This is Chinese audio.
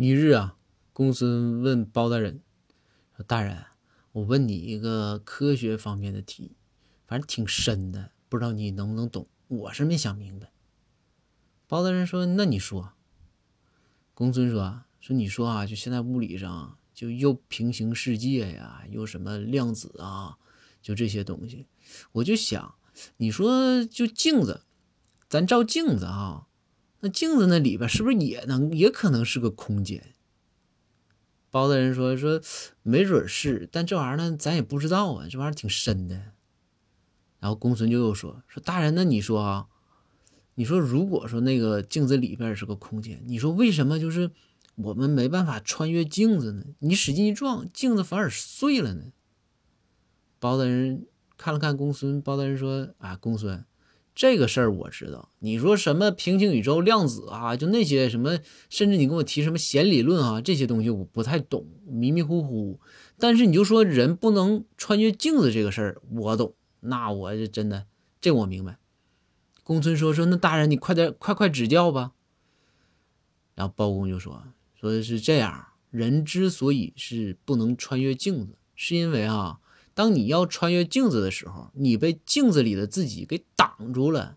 一日啊，公孙问包大人说：“大人，我问你一个科学方面的题，反正挺深的，不知道你能不能懂。我是没想明白。”包大人说：“那你说。”公孙说：“说你说啊，就现在物理上就又平行世界呀，又什么量子啊，就这些东西，我就想，你说就镜子，咱照镜子啊。”那镜子那里边是不是也能也可能是个空间？包大人说说没准是，但这玩意儿呢，咱也不知道啊，这玩意儿挺深的。然后公孙就又说说大人，那你说啊，你说如果说那个镜子里边是个空间，你说为什么就是我们没办法穿越镜子呢？你使劲一撞，镜子反而碎了呢？包大人看了看公孙，包大人说啊，公孙。这个事儿我知道，你说什么平行宇宙、量子啊，就那些什么，甚至你跟我提什么弦理论啊，这些东西我不太懂，迷迷糊糊。但是你就说人不能穿越镜子这个事儿，我懂。那我就真的这我明白。公孙说说，那大人你快点快快指教吧。然后包公就说说是这样，人之所以是不能穿越镜子，是因为啊。当你要穿越镜子的时候，你被镜子里的自己给挡住了，